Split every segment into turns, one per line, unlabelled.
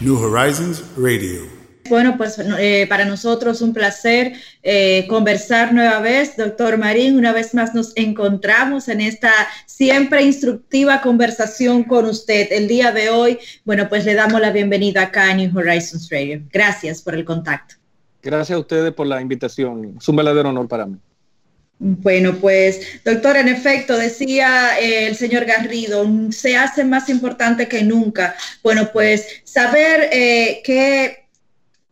New Horizons Radio.
Bueno, pues eh, para nosotros un placer eh, conversar nueva vez, doctor Marín. Una vez más nos encontramos en esta siempre instructiva conversación con usted. El día de hoy, bueno, pues le damos la bienvenida acá a New Horizons Radio. Gracias por el contacto.
Gracias a ustedes por la invitación. Es un verdadero honor para mí.
Bueno, pues, doctor, en efecto, decía eh, el señor Garrido, se hace más importante que nunca. Bueno, pues saber eh, qué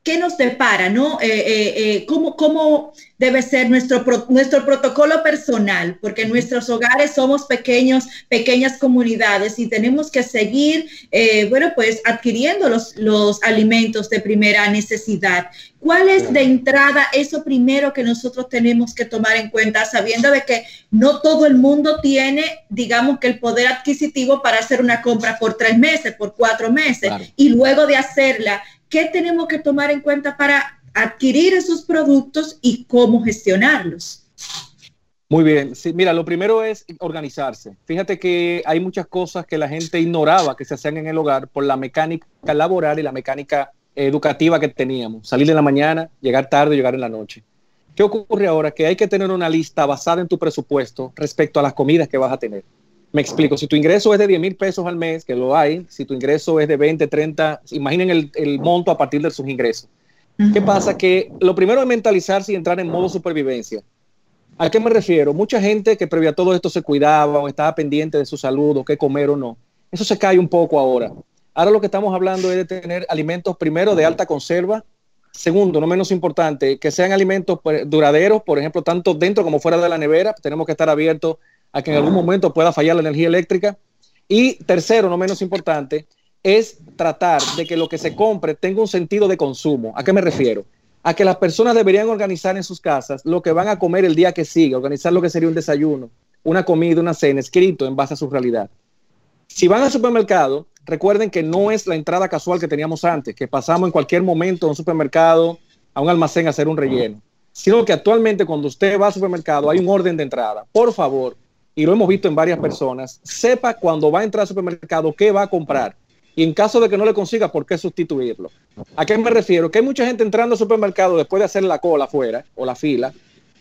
qué nos depara, ¿no? Eh, eh, eh, cómo, debe ser nuestro, nuestro protocolo personal? Porque en nuestros hogares somos pequeños, pequeñas comunidades y tenemos que seguir, bueno, pues adquiriendo los, los alimentos de primera necesidad. ¿Cuál es de entrada eso primero que nosotros tenemos que tomar en cuenta, sabiendo de que no todo el mundo tiene, digamos que el poder adquisitivo para hacer una compra por tres meses, por cuatro meses, y luego de hacerla, ¿Qué tenemos que tomar en cuenta para adquirir esos productos y cómo gestionarlos?
Muy bien, mira, lo primero es organizarse. Fíjate que hay muchas cosas que la gente ignoraba que se hacían en el hogar por la mecánica laboral y la mecánica educativa que teníamos. Salir en la mañana, llegar tarde, llegar en la noche. ¿Qué ocurre ahora? Que hay que tener una lista basada en tu presupuesto respecto a las comidas que vas a tener. Me explico, si tu ingreso es de 10 mil pesos al mes, que lo hay, si tu ingreso es de 20, 30, imaginen el, monto a partir de sus ingresos. ¿Qué pasa? Que lo primero es mentalizarse y entrar en modo supervivencia. ¿A qué me refiero? Mucha gente que previa a todo esto se cuidaba o estaba pendiente de su salud o qué comer o no. Eso se cae un poco ahora. Ahora lo que estamos hablando es de tener alimentos primero de alta conserva, segundo, no menos importante, que sean alimentos pues, duraderos, por ejemplo, tanto dentro como fuera de la nevera. Tenemos que estar abiertos a que en algún momento pueda fallar la energía eléctrica. Y tercero, no menos importante, es tratar de que lo que se compre tenga un sentido de consumo. ¿A qué me refiero? A que las personas deberían organizar en sus casas lo que van a comer el día que sigue, organizar lo que sería un desayuno, una comida, una cena, escrito en base a su realidad. Si van al supermercado, recuerden que no es la entrada casual que teníamos antes, que pasamos en cualquier momento a un supermercado, a un almacén a hacer un relleno, sino que actualmente cuando usted va al supermercado hay un orden de entrada. Por favor, y lo hemos visto en varias personas, sepa cuando va a entrar al supermercado qué va a comprar. Y en caso de que no le consiga, ¿por qué sustituirlo? ¿A qué me refiero? Que hay mucha gente entrando al supermercado después de hacer la cola afuera o la fila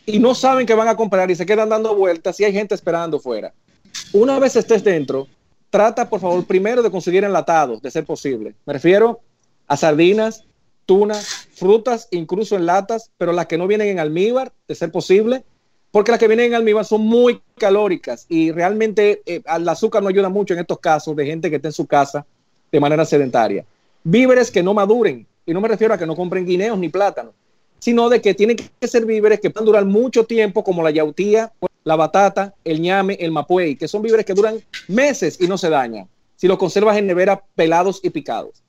y no saben qué van a comprar y se quedan dando vueltas y hay gente esperando fuera. Una vez estés dentro, trata por favor primero de conseguir enlatados, de ser posible. Me refiero a sardinas, tunas, frutas, incluso en latas, pero las que no vienen en almíbar, de ser posible, porque las que vienen en almíbar son muy calóricas y realmente el eh, azúcar no ayuda mucho en estos casos de gente que está en su casa de manera sedentaria. Víveres que no maduren, y no me refiero a que no compren guineos ni plátanos, sino de que tienen que ser víveres que puedan durar mucho tiempo, como la yautía, la batata, el ñame, el mapuey, que son víveres que duran meses y no se dañan si los conservas en nevera pelados y picados.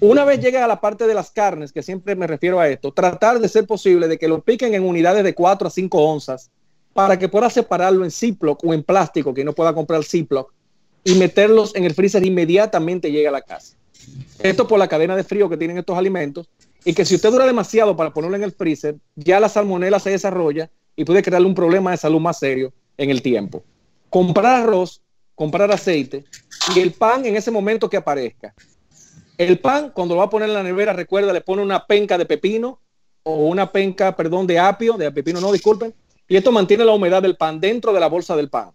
Una vez llegue a la parte de las carnes, que siempre me refiero a esto, tratar de ser posible de que lo piquen en unidades de 4 a 5 onzas para que pueda separarlo en Ziploc o en plástico, que no pueda comprar Ziploc, y meterlos en el freezer inmediatamente llega a la casa. Esto por la cadena de frío que tienen estos alimentos y que si usted dura demasiado para ponerlo en el freezer, ya la salmonela se desarrolla y puede crearle un problema de salud más serio en el tiempo. Comprar arroz, comprar aceite y el pan en ese momento que aparezca. El pan, cuando lo va a poner en la nevera, recuerda, le pone una penca de pepino o una penca, perdón, de apio, de pepino, no, disculpen. Y esto mantiene la humedad del pan dentro de la bolsa del pan.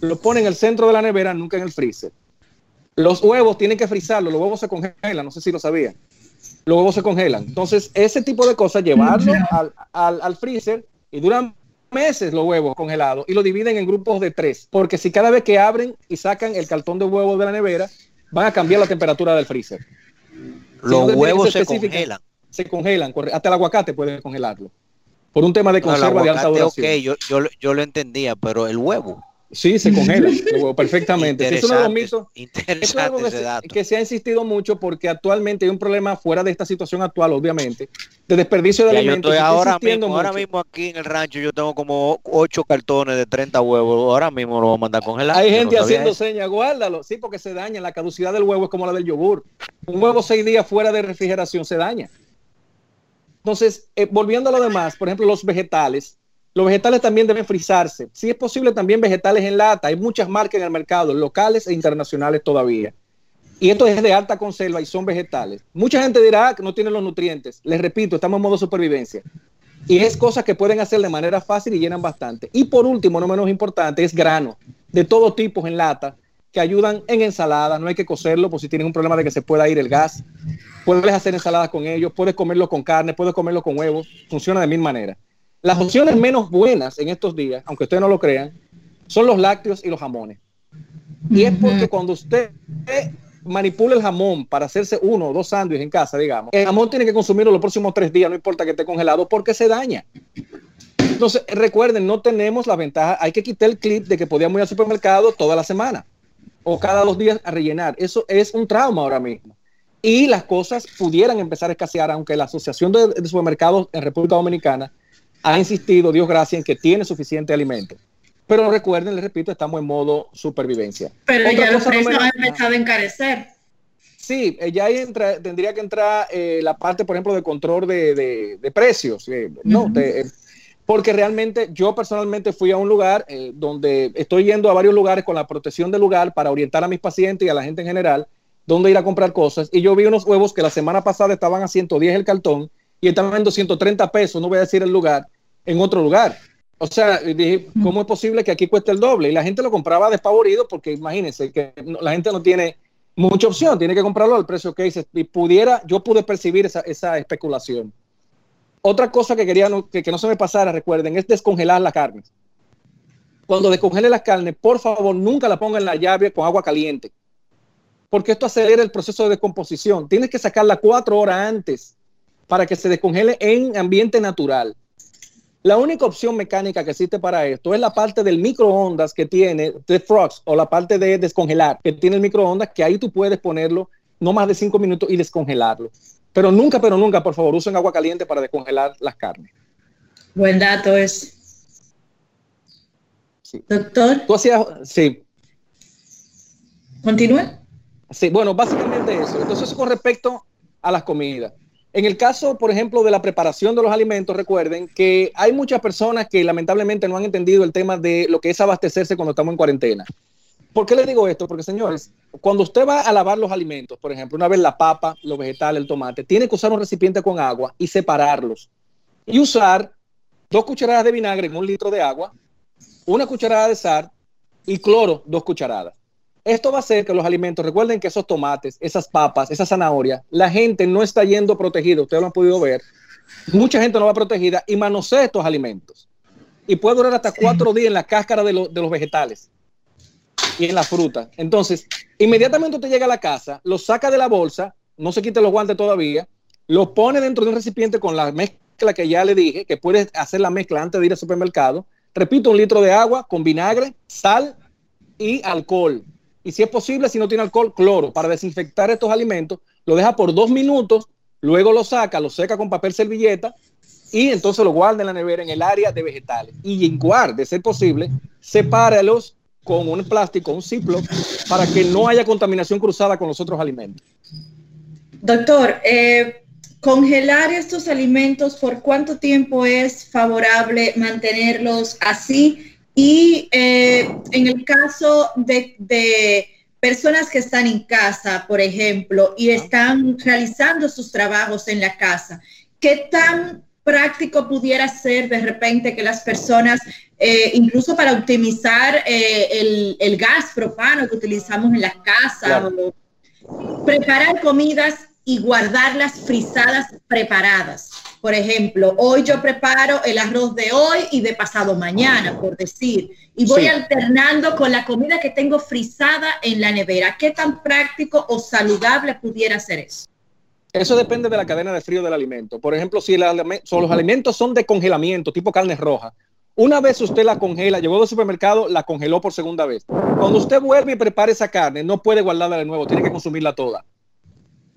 Lo pone en el centro de la nevera, nunca en el freezer. Los huevos tienen que frizarlo, los huevos se congelan, no sé si lo sabían. Los huevos se congelan. Entonces, ese tipo de cosas, llevarlo al, al freezer y duran meses los huevos congelados y lo dividen en grupos de tres. Porque si cada vez que abren y sacan el cartón de huevos de la nevera, van a cambiar la temperatura del freezer.
Los huevos se congelan.
Se congelan, hasta el aguacate puede congelarlo. Por un tema de conserva de alta duración.
Ok, yo, yo, yo, lo entendía, pero el huevo.
Sí, se congela perfectamente.
es
uno de
los mitos es algo
que, se, ha insistido mucho porque actualmente hay un problema fuera de esta situación actual, obviamente, de desperdicio de alimentos.
ahora, mismo, ahora mismo aquí en el rancho yo tengo como 8 cartones de 30 huevos. Ahora mismo lo voy a mandar a congelar.
Hay gente haciendo señas, guárdalo. Sí, porque se daña. La caducidad del huevo es como la del yogur. Un huevo seis días fuera de refrigeración se daña. Entonces, eh, volviendo a lo demás, por ejemplo, los vegetales los vegetales también deben frizarse. Si es posible, también vegetales en lata. Hay muchas marcas en el mercado, locales e internacionales todavía. Y esto es de alta conserva y son vegetales. Mucha gente dirá que no tienen los nutrientes. Les repito, estamos en modo supervivencia. Y es cosas que pueden hacer de manera fácil y llenan bastante. Y por último, no menos importante, es grano de todo tipo en lata que ayudan en ensaladas. No hay que cocerlo por si tienes un problema de que se pueda ir el gas. Puedes hacer ensaladas con ellos, puedes comerlo con carne, puedes comerlo con huevos. Funciona de mil maneras. Las opciones menos buenas en estos días, aunque ustedes no lo crean, son los lácteos y los jamones. Y es porque cuando usted manipula el jamón para hacerse uno o dos sándwiches en casa, digamos, el jamón tiene que consumirlo los próximos tres días, no importa que esté congelado, porque se daña. Entonces, recuerden, no tenemos la ventaja, hay que quitar el clip de que podíamos ir al supermercado toda la semana o cada dos días a rellenar. Eso es un trauma ahora mismo. Y las cosas pudieran empezar a escasear, aunque la Asociación de, de Supermercados en República Dominicana ha insistido, Dios gracias, en que tiene suficiente alimento. Pero recuerden, les repito, estamos en modo supervivencia.
Pero ya los precios han empezado a encarecer.
Sí, eh, ya ahí entra, tendría que entrar eh, la parte, por ejemplo, de control de, precios. Eh, no, porque realmente yo personalmente fui a un lugar donde estoy yendo a varios lugares con la protección del lugar para orientar a mis pacientes y a la gente en general dónde ir a comprar cosas. Y yo vi unos huevos que la semana pasada estaban a 110 el cartón y estaban en 230 pesos, no voy a decir el lugar, en otro lugar. O sea, dije, ¿cómo es posible que aquí cueste el doble? Y la gente lo compraba despavorido porque imagínense que la gente no tiene mucha opción, tiene que comprarlo al precio que dice. Y pudiera, yo pude percibir esa, especulación. Otra cosa que quería que, que, no se me pasara, recuerden, es descongelar la carne. Cuando descongele la carne, por favor, nunca la ponga en la llave con agua caliente, porque esto acelera el proceso de descomposición. Tienes que sacarla cuatro horas antes para que se descongele en ambiente natural. La única opción mecánica que existe para esto es la parte del microondas que tiene The Frogs o la parte de descongelar que tiene el microondas, que ahí tú puedes ponerlo no más de cinco minutos y descongelarlo. Pero nunca, pero nunca, por favor, usen agua caliente para descongelar las carnes.
Buen dato es. Doctor.
Tú hacías, sí.
Continúe.
Sí, bueno, básicamente eso. Entonces, con respecto a las comidas. En el caso, por ejemplo, de la preparación de los alimentos, recuerden que hay muchas personas que lamentablemente no han entendido el tema de lo que es abastecerse cuando estamos en cuarentena. ¿Por qué les digo esto? Porque, señores, cuando usted va a lavar los alimentos, por ejemplo, una vez la papa, los vegetales, el tomate, tiene que usar un recipiente con agua y separarlos. Y usar dos cucharadas de vinagre en un litro de agua, una cucharada de sal y cloro, dos cucharadas. Esto va a hacer que los alimentos, recuerden que esos tomates, esas papas, esa zanahoria, la gente no está yendo protegida, ustedes lo han podido ver. Mucha gente no va protegida y manosea estos alimentos. Y puede durar hasta cuatro días en la cáscara de, los vegetales y en la fruta. Entonces, inmediatamente usted llega a la casa, lo saca de la bolsa, no se quite los guantes todavía, lo pone dentro de un recipiente con la mezcla que ya le dije, que puede hacer la mezcla antes de ir al supermercado. Repito, un litro de agua con vinagre, sal y alcohol y si es posible, si no tiene alcohol, cloro para desinfectar estos alimentos, lo deja por dos minutos, luego lo saca, lo seca con papel servilleta y entonces lo guarda en la nevera en el área de vegetales. Y en guarda, de ser posible, sepáralos con un plástico, un ciclo, para que no haya contaminación cruzada con los otros alimentos.
Doctor, eh, congelar estos alimentos, ¿por cuánto tiempo es favorable mantenerlos así? Y eh, en el caso de, personas que están en casa, por ejemplo, y están realizando sus trabajos en la casa, ¿qué tan práctico pudiera ser de repente que las personas, eh, incluso para optimizar eh, el, gas propano que utilizamos en la casa, preparar comidas y guardarlas frisadas preparadas? Por ejemplo, hoy yo preparo el arroz de hoy y de pasado mañana, por decir, y voy alternando con la comida que tengo frisada en la nevera. ¿Qué tan práctico o saludable pudiera ser eso?
Eso depende de la cadena de frío del alimento. Por ejemplo, si los alimentos son de congelamiento, tipo carne roja, Una vez usted la congela, llegó del supermercado, la congeló por segunda vez. Cuando usted vuelve y prepare esa carne, no puede guardarla de nuevo, tiene que consumirla toda.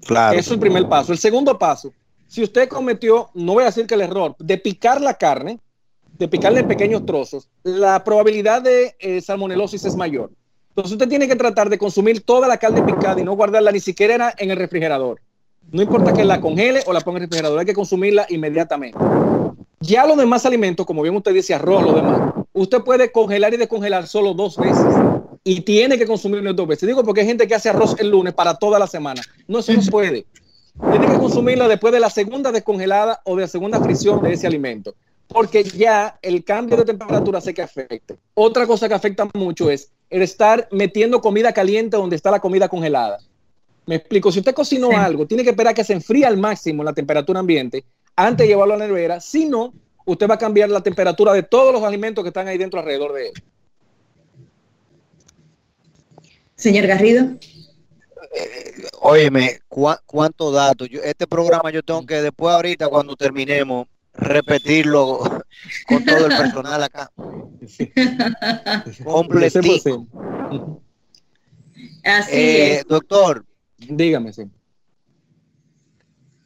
Claro.
Eso es el primer paso. El segundo paso, si usted cometió, no voy a decir que el error, de picar la carne, de picarle en pequeños trozos, la probabilidad de eh, salmonelosis es mayor. Entonces usted tiene que tratar de consumir toda la carne picada y no guardarla ni siquiera en el refrigerador. No importa que la congele o la ponga en el refrigerador, hay que consumirla inmediatamente. Ya los demás alimentos, como bien usted dice, arroz, lo demás, usted puede congelar y descongelar solo dos veces y tiene que consumirlo dos veces. Digo porque hay gente que hace arroz el lunes para toda la semana. No, eso no se puede. Tiene que consumirlo después de la segunda descongelada o de la segunda fricción de ese alimento, porque ya el cambio de temperatura hace que afecte. Otra cosa que afecta mucho es el estar metiendo comida caliente donde está la comida congelada. Me explico, si usted cocinó
Sí.
algo, tiene que esperar a que se enfríe al máximo la temperatura ambiente antes de llevarlo a la nevera, si no, usted va a cambiar la temperatura de todos los alimentos que están ahí dentro alrededor de él.
Señor Garrido.
Óyeme, ¿cuá- ¿cuántos datos? Yo, este programa yo tengo que después ahorita cuando terminemos repetirlo con todo el personal acá. Completico.
Ujú.
Así
Eh,
es.
doctor,
Dígame, sí.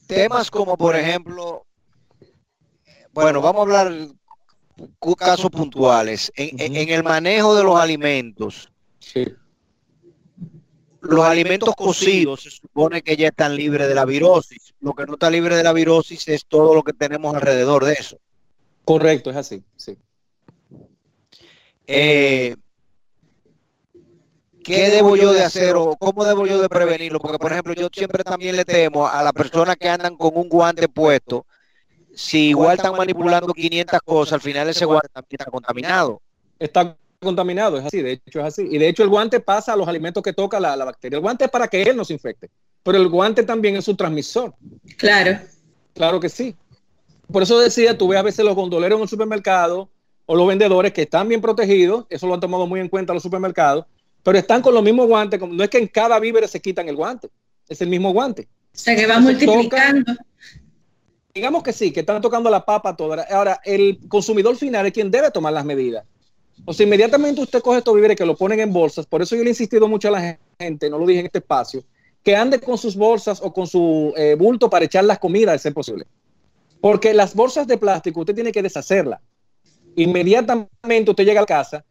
temas como por ejemplo, bueno, vamos a hablar cu- casos puntuales. En, en- en el manejo de los alimentos,
Sí.
Los alimentos cocidos se supone que ya están libres de la virosis. Lo que no está libre de la virosis es todo lo que tenemos alrededor de eso.
Correcto, es así. Sí.
Eh, ¿Qué debo yo de hacer o cómo debo yo de prevenirlo? Porque, por ejemplo, yo siempre también le temo a las personas que andan con un guante puesto, si igual están manipulando 500 cosas, al final ese guante también está contaminado.
Está contaminado, es así, de hecho es así. Y de hecho el guante pasa a los alimentos que toca la, la bacteria. El guante es para que él no se infecte, pero el guante también es su transmisor.
Claro.
Claro que sí. Por eso decía, tú ves a veces los gondoleros en el supermercado o los vendedores que están bien protegidos, eso lo han tomado muy en cuenta los supermercados, pero están con los mismos guantes, como- no es que en cada víver se quitan el guante, es el mismo guante.
O sea que va multiplicando.
Digamos que sí, que están tocando la papa toda. Ahora, el consumidor final es quien debe tomar las medidas. O sea, inmediatamente usted coge estos víveres que lo ponen en bolsas, por eso yo le he insistido mucho a la gente, no lo dije en este espacio, que ande con sus bolsas o con su eh, bulto para echar las comidas de ser posible. Porque las bolsas de plástico usted tiene que deshacerlas. Inmediatamente usted llega a casa,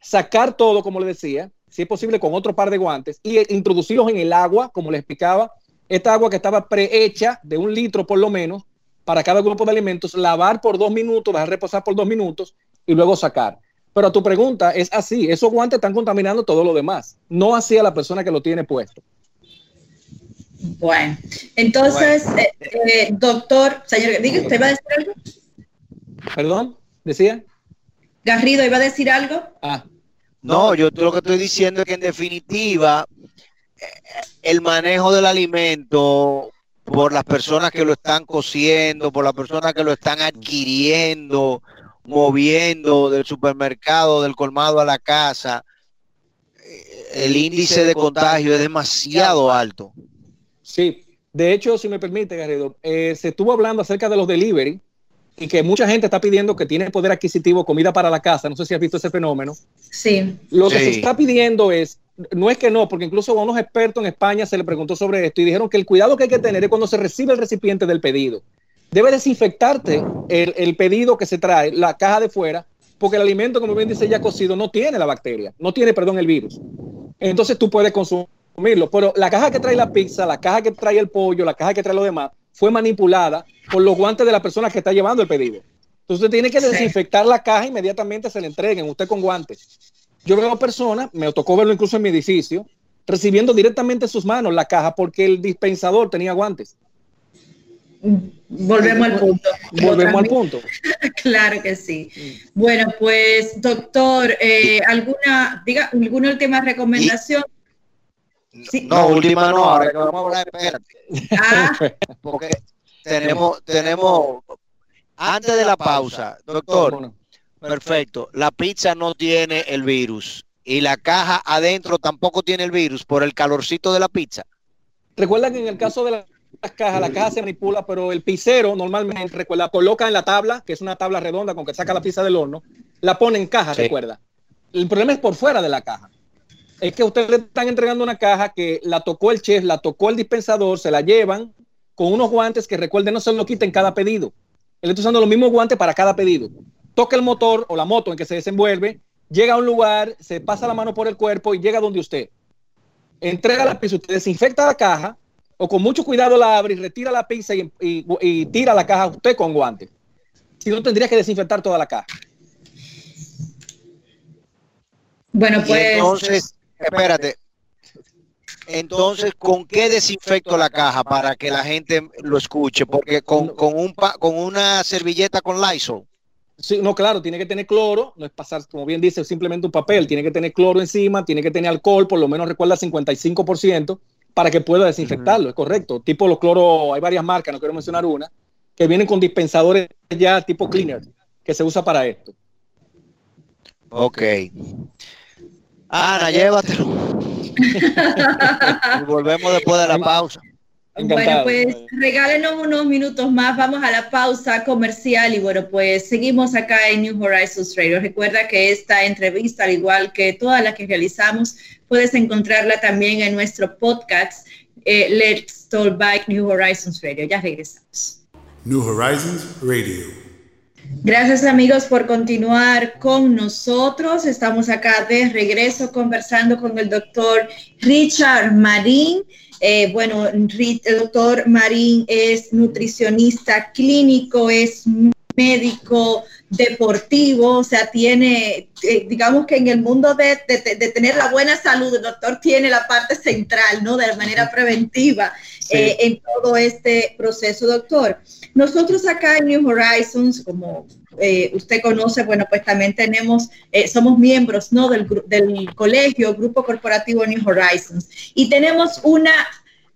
sacar todo, como le decía, si es posible con otro par de guantes, y eh, introducirlos en el agua, como le explicaba, esta agua que estaba prehecha de un litro por lo menos para cada grupo de alimentos, lavar por dos minutos, dejar reposar por dos minutos y luego sacar. Pero tu pregunta es así, esos guantes están contaminando todo lo demás, no así a la persona que lo tiene puesto.
Bueno, entonces, eh, eh, doctor, señor, diga, ¿usted va a decir algo?
¿Perdón? ¿Decía?
Garrido, ¿iba a decir algo?
Ah,
No, yo lo que estoy diciendo es que en definitiva el manejo del alimento por las personas que lo están cociendo, por las personas que lo están adquiriendo, moviendo del supermercado, del colmado a la casa, eh, el índice de contagio es demasiado alto.
Sí, de hecho, si me permite, Garrido, eh, se estuvo hablando acerca de los delivery y que mucha gente está pidiendo que tiene poder adquisitivo comida para la casa. No sé si has visto ese fenómeno.
Sí.
Lo que
Sí.
se está pidiendo es, no es que no, porque incluso a unos expertos en España se le preguntó sobre esto y dijeron que el cuidado que hay que tener es cuando se recibe el recipiente del pedido. Debe desinfectarte el, el pedido que se trae, la caja de fuera, porque el alimento, como bien dice ya cocido, no tiene la bacteria, no tiene, perdón, el virus. Entonces tú puedes consumirlo, pero la caja que trae la pizza, la caja que trae el pollo, la caja que trae lo demás, fue manipulada por los guantes de la persona que está llevando el pedido. Entonces usted tiene que desinfectar la caja inmediatamente se le entreguen, usted con guantes. Yo veo personas, me tocó verlo incluso en mi edificio, recibiendo directamente en sus manos la caja porque el dispensador tenía guantes.
Volvemos al punto.
Volvemos al punto.
Claro que sí. Bueno, pues, doctor, eh, ¿alguna, diga, alguna última recomendación? Sí.
No, última no, ahora que vamos a hablar, espérate.
Ah,
porque tenemos, tenemos, antes de la pausa, doctor, perfecto, la pizza no tiene el virus y la caja adentro tampoco tiene el virus por el calorcito de la pizza.
Recuerda que en el caso de la las cajas, la caja se manipula, pero el pisero normalmente, recuerda, coloca en la tabla, que es una tabla redonda con que saca la pizza del horno, la pone en caja, recuerda. El problema es por fuera de la caja. Es que ustedes le están entregando una caja que la tocó el chef, la tocó el dispensador, se la llevan con unos guantes que recuerden no se lo quiten cada pedido. Él está usando los mismos guantes para cada pedido. Toca el motor o la moto en que se desenvuelve, llega a un lugar, se pasa la mano por el cuerpo y llega donde usted. Entrega la pizza, usted desinfecta la caja o con mucho cuidado la abre y retira la pizza y, tira la caja usted con guantes. Si no, tendría que desinfectar toda la caja.
Bueno, pues.
entonces, espérate. Entonces, ¿con qué desinfecto la caja para que la gente lo escuche? Porque con, con, un con una servilleta con Lysol.
Sí, no, claro, tiene que tener cloro, no es pasar, como bien dice, simplemente un papel, tiene que tener cloro encima, tiene que tener alcohol, por lo menos recuerda 55%, para que pueda desinfectarlo, es correcto. Tipo los cloros, hay varias marcas, no quiero mencionar una, que vienen con dispensadores ya tipo cleaner, que se usa para esto.
Ok. Ana, llévatelo. y volvemos después de la pausa.
Bueno, pues regálenos unos minutos más, vamos a la pausa comercial y bueno, pues seguimos acá en New Horizons Radio. Recuerda que esta entrevista, al igual que todas las que realizamos, puedes encontrarla también en nuestro podcast eh, Let's Talk Back New Horizons Radio. Ya regresamos.
New Horizons Radio.
Gracias amigos por continuar con nosotros. Estamos acá de regreso conversando con el doctor Richard Marín. Eh, bueno, el doctor Marín es nutricionista clínico, es médico deportivo, o sea, tiene, eh, digamos que en el mundo de, tener la buena salud, el doctor tiene la parte central, ¿no? De manera preventiva eh, en todo este proceso, doctor. Nosotros acá en New Horizons, como usted conoce, bueno, pues también tenemos, somos miembros, ¿no? Del, del colegio, Grupo Corporativo New Horizons, y tenemos una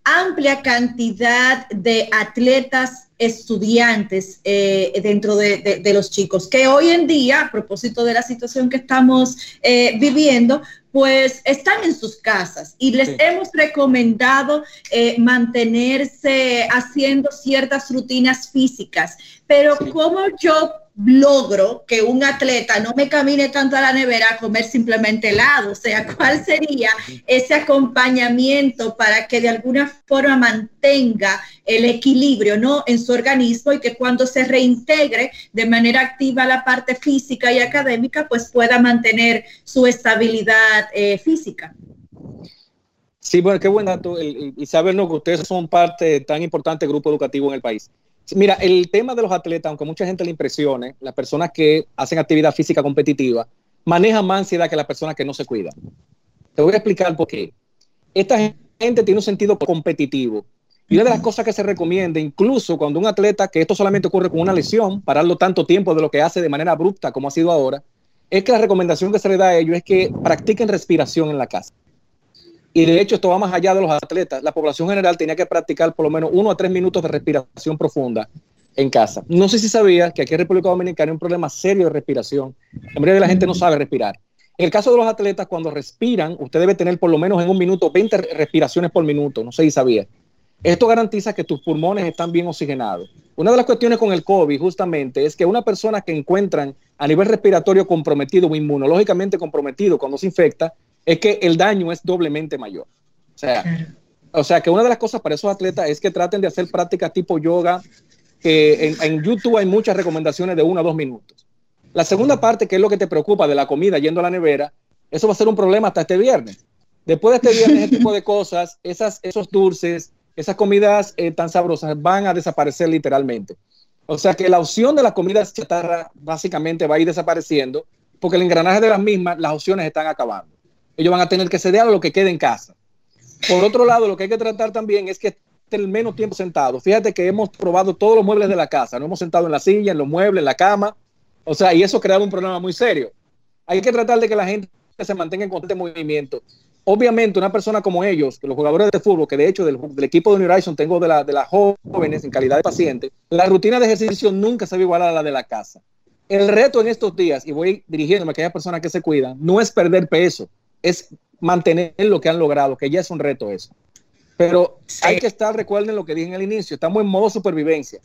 amplia cantidad de atletas estudiantes eh, dentro de, los chicos, que hoy en día, a propósito de la situación que estamos eh, viviendo, pues están en sus casas y les hemos recomendado eh, mantenerse haciendo ciertas rutinas físicas. Pero como yo logro que un atleta no me camine tanto a la nevera a comer simplemente helado? O sea, ¿cuál sería ese acompañamiento para que de alguna forma mantenga el equilibrio ¿no? en su organismo y que cuando se reintegre de manera activa la parte física y académica, pues pueda mantener su estabilidad eh, física?
Sí, bueno, qué buen dato y sabernos que ustedes son parte tan importante grupo educativo en el país. Mira, el tema de los atletas, aunque mucha gente le impresione, las personas que hacen actividad física competitiva manejan más ansiedad que las personas que no se cuidan. Te voy a explicar por qué. Esta gente tiene un sentido competitivo. Y una de las cosas que se recomienda, incluso cuando un atleta, que esto solamente ocurre con una lesión, pararlo tanto tiempo de lo que hace de manera abrupta como ha sido ahora, es que la recomendación que se le da a ellos es que practiquen respiración en la casa. Y de hecho, esto va más allá de los atletas. La población general tenía que practicar por lo menos uno a tres minutos de respiración profunda en casa. No sé si sabía que aquí en República Dominicana hay un problema serio de respiración. La mayoría de la gente no sabe respirar. En el caso de los atletas, cuando respiran, usted debe tener por lo menos en un minuto 20 respiraciones por minuto. No sé si sabía. Esto garantiza que tus pulmones están bien oxigenados. Una de las cuestiones con el COVID justamente es que una persona que encuentran a nivel respiratorio comprometido o inmunológicamente comprometido cuando se infecta, es que el daño es doblemente mayor. O sea, o sea, que una de las cosas para esos atletas es que traten de hacer prácticas tipo yoga, que en, YouTube hay muchas recomendaciones de uno a dos minutos. La segunda parte, que es lo que te preocupa de la comida yendo a la nevera, eso va a ser un problema hasta este viernes. Después de este viernes, ese tipo de cosas, esas, esos dulces, esas comidas eh, tan sabrosas van a desaparecer literalmente. O sea que la opción de la comida chatarra básicamente va a ir desapareciendo porque el engranaje de las mismas, las opciones están acabando ellos van a tener que ceder a lo que quede en casa. Por otro lado, lo que hay que tratar también es que estén menos tiempo sentados. Fíjate que hemos probado todos los muebles de la casa, no hemos sentado en la silla, en los muebles, en la cama, o sea, y eso crea un problema muy serio. Hay que tratar de que la gente se mantenga en constante movimiento. Obviamente, una persona como ellos, los jugadores de fútbol, que de hecho del, equipo de New Horizons tengo de, de las jóvenes en calidad de paciente, la rutina de ejercicio nunca se ve igual a la de la casa. El reto en estos días, y voy dirigiéndome a aquellas personas que se cuidan, no es perder peso, es mantener lo que han logrado, que ya es un reto eso. Pero hay que estar, recuerden lo que dije en el inicio, estamos en modo supervivencia.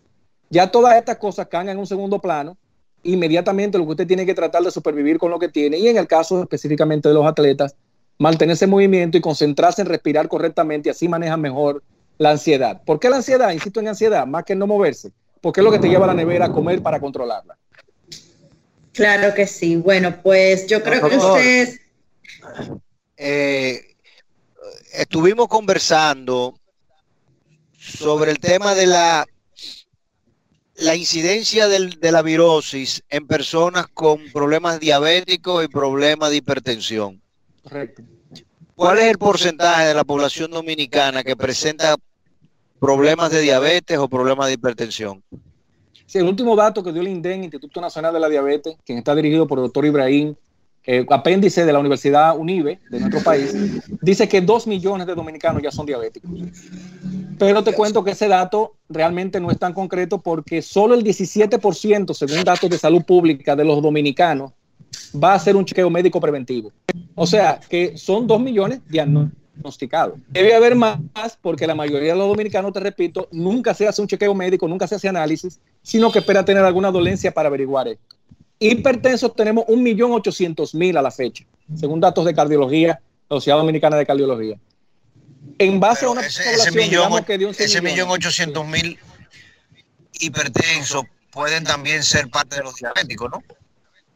Ya todas estas cosas caen en un segundo plano. Inmediatamente lo que usted tiene que tratar de supervivir con lo que tiene. Y en el caso específicamente de los atletas, mantenerse en movimiento y concentrarse en respirar correctamente y así manejan mejor la ansiedad. ¿Por qué la ansiedad? Insisto en ansiedad, más que no moverse. Porque es lo que te lleva a la nevera a comer para controlarla.
Claro que sí. Bueno, pues yo creo que ustedes...
Eh, estuvimos conversando sobre el tema de la, la incidencia de la virosis en personas con problemas diabéticos y problemas de hipertensión. Correcto. ¿Cuál es el porcentaje de la población dominicana que presenta problemas de diabetes o problemas de hipertensión?
Sí, el último dato que dio el INDEN, Instituto Nacional de la Diabetes, quien está dirigido por el doctor Ibrahim eh, apéndice de la Universidad UNIBE de nuestro país, dice que dos millones de dominicanos ya son diabéticos. Pero te cuento que ese dato realmente no es tan concreto porque solo el 17%, según datos de salud pública de los dominicanos, va a hacer un chequeo médico preventivo. O sea, que son dos millones diagnosticados. Debe haber más porque la mayoría de los dominicanos, te repito, nunca se hace un chequeo médico, nunca se hace análisis, sino que espera tener alguna dolencia para averiguar esto. Hipertensos tenemos 1.800.000 a la fecha, según datos de cardiología, la Sociedad Dominicana de Cardiología. En base a una
ese, ese millón, que dio ese millón ochocientos mil hipertensos pueden también ser parte de los diabéticos, ¿no?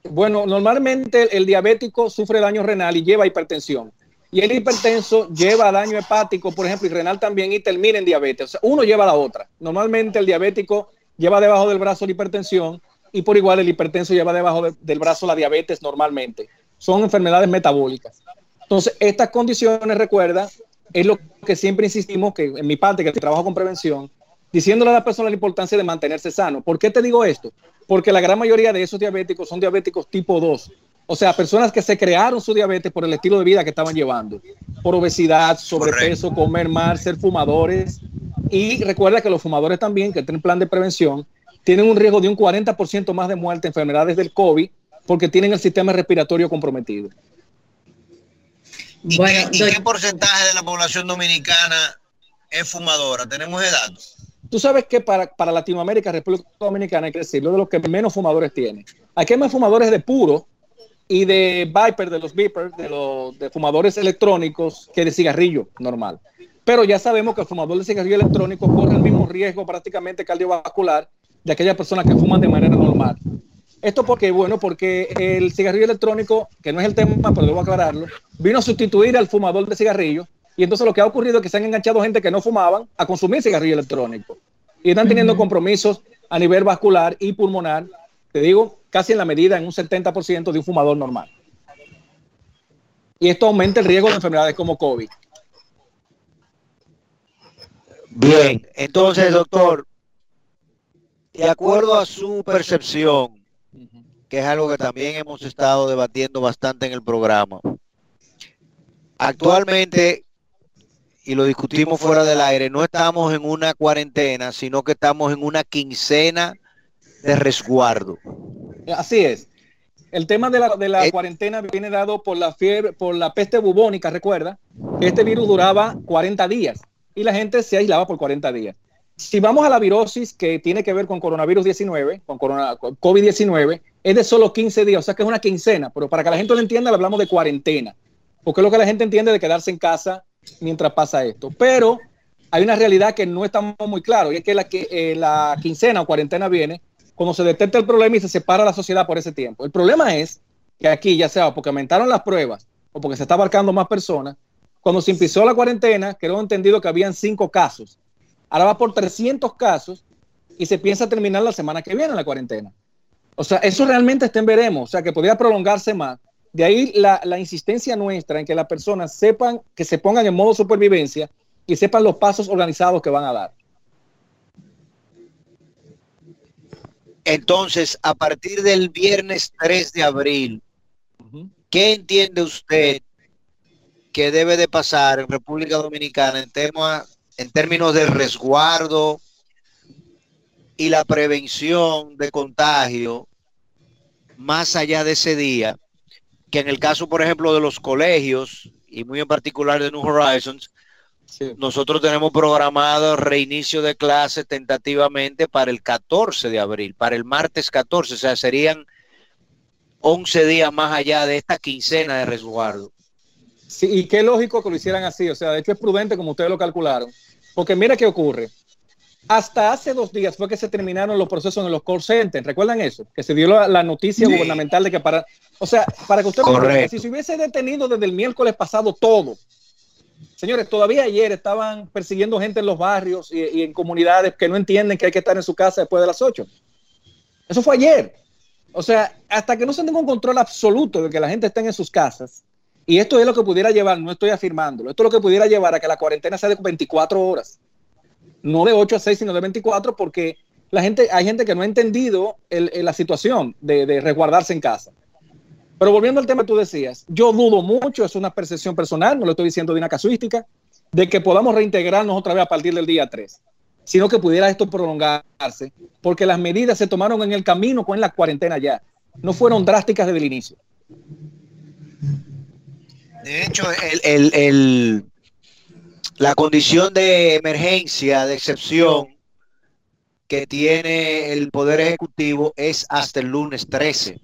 Bueno, normalmente el, diabético sufre daño renal y lleva hipertensión. Y el hipertenso lleva daño hepático, por ejemplo, y renal también, y termina en diabetes. O sea, uno lleva la otra. Normalmente el diabético lleva debajo del brazo la hipertensión y por igual el hipertenso lleva debajo del brazo la diabetes normalmente. Son enfermedades metabólicas. Entonces, estas condiciones, recuerda, es lo que siempre insistimos, que en mi parte, que trabajo con prevención, diciéndole a la persona la importancia de mantenerse sano. ¿Por qué te digo esto? Porque la gran mayoría de esos diabéticos son diabéticos tipo 2. O sea, personas que se crearon su diabetes por el estilo de vida que estaban llevando, por obesidad, sobrepeso, comer mal, ser fumadores. Y recuerda que los fumadores también, que tienen plan de prevención, tienen un riesgo de un 40% más de muerte en enfermedades del COVID porque tienen el sistema respiratorio comprometido.
¿Y, qué, porcentaje de la población dominicana es fumadora? ¿Tenemos edad?
Tú sabes que para, para Latinoamérica, República Dominicana, hay que decirlo, de los que menos fumadores tiene. Aquí hay más fumadores de puro y de Viper, de los Viper, de los de fumadores electrónicos, que de cigarrillo normal. Pero ya sabemos que el fumador de cigarrillo electrónico corre el mismo riesgo prácticamente cardiovascular de aquellas personas que fuman de manera normal. Esto porque, bueno, porque el cigarrillo electrónico, que no es el tema, pero debo aclararlo, vino a sustituir al fumador de cigarrillo y entonces lo que ha ocurrido es que se han enganchado gente que no fumaban a consumir cigarrillo electrónico y están teniendo compromisos a nivel vascular y pulmonar, te digo, casi en la medida, en un 70% de un fumador normal. Y esto aumenta el riesgo de enfermedades como COVID.
Bien, entonces, doctor, de acuerdo a su percepción, que es algo que también hemos estado debatiendo bastante en el programa, actualmente, y lo discutimos fuera del aire, no estamos en una cuarentena, sino que estamos en una quincena de resguardo.
Así es. El tema de la, de la eh, cuarentena viene dado por la fiebre, por la peste bubónica, recuerda, este virus duraba 40 días y la gente se aislaba por 40 días. Si vamos a la virosis que tiene que ver con coronavirus 19, con, COVID-19, es de solo 15 días, o sea que es una quincena, pero para que la gente lo entienda, le hablamos de cuarentena, porque es lo que la gente entiende de quedarse en casa mientras pasa esto. Pero hay una realidad que no estamos muy claros, y es que la, que, eh, la quincena o cuarentena viene cuando se detecta el problema y se separa la sociedad por ese tiempo. El problema es que aquí, ya sea porque aumentaron las pruebas o porque se está abarcando más personas, cuando se empezó la cuarentena, quedó entendido que habían cinco casos Ahora va por 300 casos y se piensa terminar la semana que viene la cuarentena. O sea, eso realmente está en veremos, o sea, que podría prolongarse más. De ahí la, la, insistencia nuestra en que las personas sepan, que se pongan en modo supervivencia y sepan los pasos organizados que van a dar.
Entonces, a partir del viernes 3 de abril, ¿qué entiende usted que debe de pasar en República Dominicana en temas en términos de resguardo y la prevención de contagio más allá de ese día, que en el caso, por ejemplo, de los colegios y muy en particular de New Horizons, Sí. Nosotros tenemos programado reinicio de clases tentativamente para el 14 de abril, para el martes 14, o sea, serían 11 días más allá de esta quincena de resguardo.
Sí, y qué lógico que lo hicieran así, o sea, de hecho es prudente como ustedes lo calcularon, porque mira qué ocurre. Hasta hace dos días fue que se terminaron los procesos en los call centers. ¿Recuerdan eso? Que se dio la, noticia gubernamental de que para. O sea, para que ustedes. Si se hubiese detenido desde el miércoles pasado todo. Señores, todavía ayer estaban persiguiendo gente en los barrios y, y en comunidades que no entienden que hay que estar en su casa después de las 8. Eso fue ayer. O sea, hasta que no se tenga un control absoluto de que la gente esté en sus casas, y esto es lo que pudiera llevar, no estoy afirmándolo, esto es lo que pudiera llevar a que la cuarentena sea de 24 horas no de 8 a 6, sino de 24, porque la gente, hay gente que no ha entendido la situación de, resguardarse en casa. Pero volviendo al tema que tú decías, yo dudo mucho, es una percepción personal, no lo estoy diciendo de una casuística, de que podamos reintegrarnos otra vez a partir del día 3, sino que pudiera esto prolongarse, porque las medidas se tomaron en el camino con la cuarentena ya, no fueron drásticas desde el inicio.
De hecho, el, el, la condición de emergencia, de excepción que tiene el Poder Ejecutivo es hasta el lunes 13.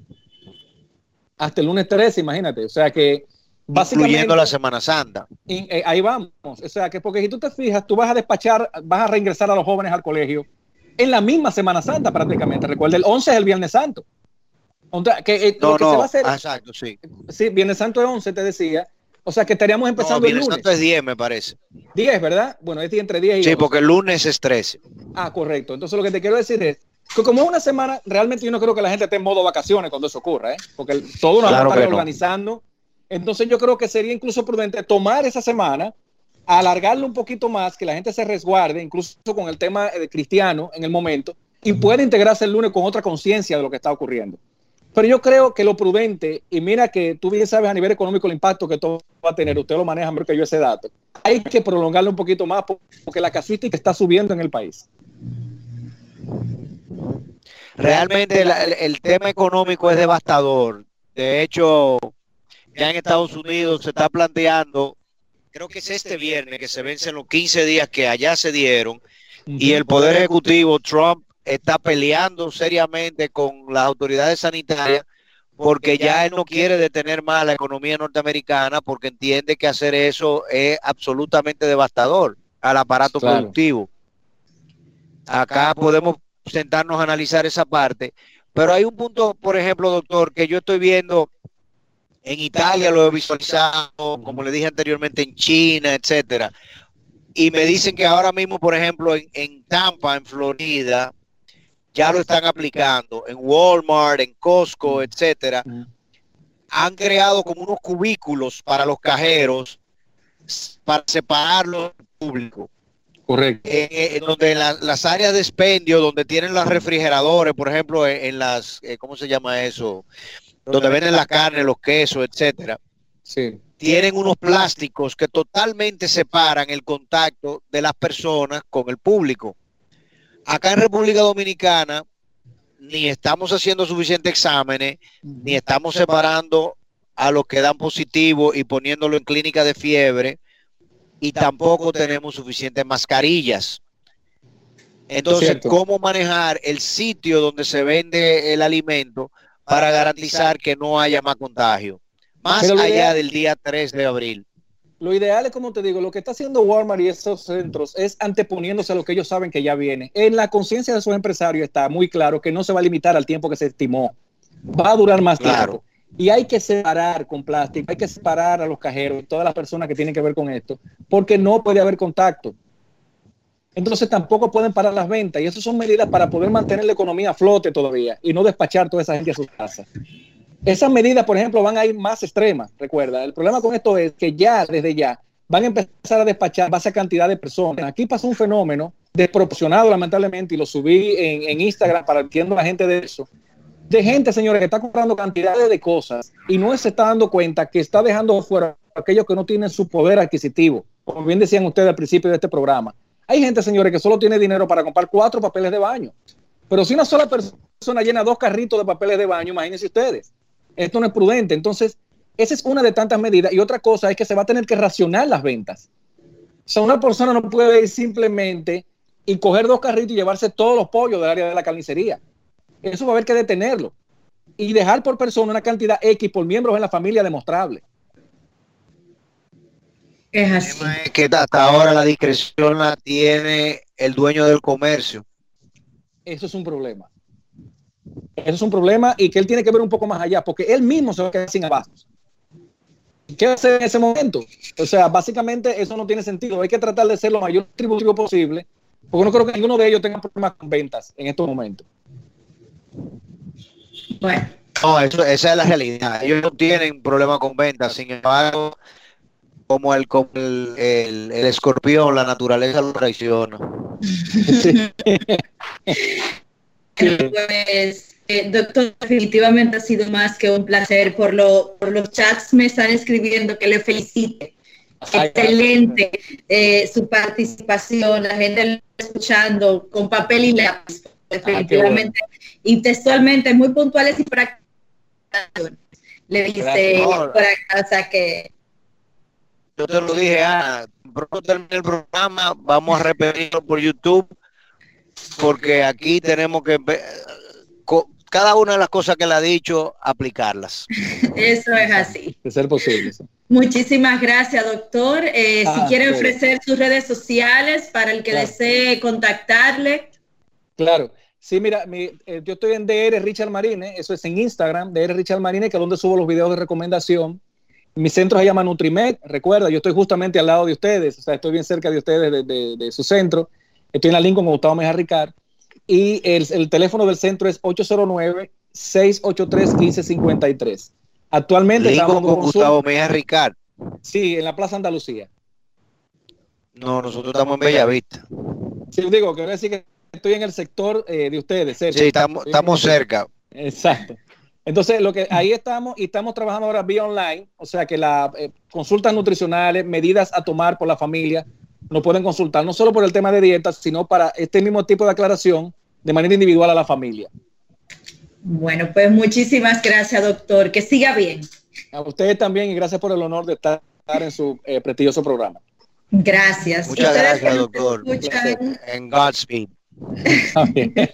Hasta el lunes 13, imagínate. O sea que
básicamente... Incluyendo la Semana Santa.
Eh, ahí vamos. O sea que porque si tú te fijas, tú vas a despachar, vas a reingresar a los jóvenes al colegio en la misma Semana Santa prácticamente. Recuerda, el 11 es el Viernes Santo. Que,
eh, no, no, se va a hacer, exacto, sí.
Sí, Viernes Santo es 11, te decía. O sea que estaríamos empezando el lunes.
Santo es 10, me parece.
10, ¿verdad? Bueno, es entre 10 y
Sí, porque el lunes es 13.
Ah, correcto. Entonces lo que te quiero decir es que como es una semana, realmente yo no creo que la gente esté en modo vacaciones cuando eso ocurra, ¿eh? Porque todo nos va a estar organizando. Entonces yo creo que sería incluso prudente tomar esa semana, alargarlo un poquito más, que la gente se resguarde, incluso con el tema de cristiano en el momento, y pueda integrarse el lunes con otra conciencia de lo que está ocurriendo. Pero yo creo que lo prudente, y mira que tú bien sabes a nivel económico el impacto que todo va a tener, usted lo maneja mejor que yo ese dato, hay que prolongarlo un poquito más porque la casuística está subiendo en el país.
Realmente el, tema económico es devastador. De hecho, ya en Estados Unidos se está planteando, creo que es este viernes que se vencen los 15 días que allá se dieron, y el Poder Ejecutivo, Trump, está peleando seriamente con las autoridades sanitarias porque ya él no quiere detener más la economía norteamericana porque entiende que hacer eso es absolutamente devastador al aparato productivo. Acá podemos sentarnos a analizar esa parte, pero hay un punto, por ejemplo, doctor, que yo estoy viendo en Italia, lo he visualizado, como le dije anteriormente, en China, etcétera. Y me dicen que ahora mismo, por ejemplo, en, en Tampa, en Florida, ya lo están aplicando en Walmart, en Costco, etcétera. Han creado como unos cubículos para los cajeros para separarlo del público.
Correcto.
Eh, eh, en donde las áreas de expendio, donde tienen los refrigeradores, por ejemplo, en, las, eh, ¿cómo se llama eso? Donde venden la carne, los quesos, etcétera.
Sí.
Tienen unos plásticos que totalmente separan el contacto de las personas con el público. Acá en República Dominicana ni estamos haciendo suficientes exámenes, ni estamos separando a los que dan positivo y poniéndolo en clínica de fiebre, y tampoco tenemos suficientes mascarillas. Entonces, ¿cómo manejar el sitio donde se vende el alimento para garantizar que no haya más contagio? Más allá del día 3 de abril.
Lo ideal es, como te digo, lo que está haciendo Walmart y esos centros es anteponiéndose a lo que ellos saben que ya viene. En la conciencia de sus empresarios está muy claro que no se va a limitar al tiempo que se estimó. Va a durar más claro. Y hay que separar con plástico, hay que separar a los cajeros y todas las personas que tienen que ver con esto, porque no puede haber contacto. Entonces tampoco pueden parar las ventas y eso son medidas para poder mantener la economía a flote todavía y no despachar toda esa gente a su casa. Esas medidas, por ejemplo, van a ir más extremas, recuerda. El problema con esto es que ya, desde ya, van a empezar a despachar base a cantidad de personas. Aquí pasó un fenómeno desproporcionado, lamentablemente, y lo subí en, Instagram para entiendo la gente de eso. De gente, señores, que está comprando cantidades de cosas y no se está dando cuenta que está dejando fuera a aquellos que no tienen su poder adquisitivo, como bien decían ustedes al principio de este programa. Hay gente, señores, que solo tiene dinero para comprar cuatro papeles de baño. Pero si una sola persona llena dos carritos de papeles de baño, imagínense ustedes. Esto no es prudente. Entonces, esa es una de tantas medidas. Y otra cosa es que se va a tener que racionar las ventas. O sea, una persona no puede ir simplemente y coger dos carritos y llevarse todos los pollos del área de la carnicería. Eso va a haber que detenerlo y dejar por persona una cantidad X por miembros en la familia demostrable.
Es así.
Es que hasta ahora la discreción la tiene el dueño del comercio.
Eso es un problema. Eso es un problema y que él tiene que ver un poco más allá, porque él mismo se va a quedar sin abastos. ¿Qué hacer en ese momento? O sea, básicamente eso no tiene sentido. Hay que tratar de ser lo mayor tributario posible, porque no creo que ninguno de ellos tenga problemas con ventas en estos momentos.
Bueno,
No, eso- esa es la realidad. Ellos no tienen problema con ventas, sin embargo, como el, como el, el- el escorpión, la naturaleza lo traiciona.
pues, eh, doctor, definitivamente ha sido más que un placer. Por, lo, por los chats me están escribiendo que le felicite. Excelente eh, su participación, la gente lo está escuchando con papel y lápiz, definitivamente. Y textualmente, muy puntuales y prácticas. Le dice por acá, o sea que
Yo te lo dije, Ana, pronto termine el programa, vamos a repetirlo por YouTube, porque aquí tenemos que, cada una de las cosas que le ha dicho, aplicarlas.
eso es así.
De ser posible.
Muchísimas gracias, doctor. Eh, si
Ah,
quiere ofrecer sus redes sociales para el que
Claro.
desee contactarle.
Claro. Sí, mira, mi- eh, yo estoy en DR Richard Marine, eso es en Instagram, DR Richard Marine, que es donde subo los videos de recomendación. Mi centro se llama Nutrimed, recuerda, yo estoy justamente al lado de ustedes, o sea, estoy bien cerca de ustedes, de, de- de su centro. Estoy en la Lincoln con Gustavo Meja Ricard. Y el, el teléfono del centro es 809-683-1553. Actualmente
Lincoln
estamos
con Gustavo Mejía Ricard.
Sí, en la Plaza Andalucía.
No, nosotros estamos en Bellavista.
Sí, digo, quiero decir que estoy en el sector eh, de ustedes. cerca.
Sí, estamos, estamos cerca.
Exacto. Entonces, lo que ahí estamos y estamos trabajando ahora vía online, o sea que las consultas nutricionales, medidas a tomar por la familia, nos pueden consultar no solo por el tema de dietas, sino para este mismo tipo de aclaración de manera individual a la familia.
Bueno, pues muchísimas gracias, doctor. Que siga bien.
A ustedes también y gracias por el honor de estar en su eh, prestigioso programa.
Gracias.
Muchas gracias, doctor. En Godspeed.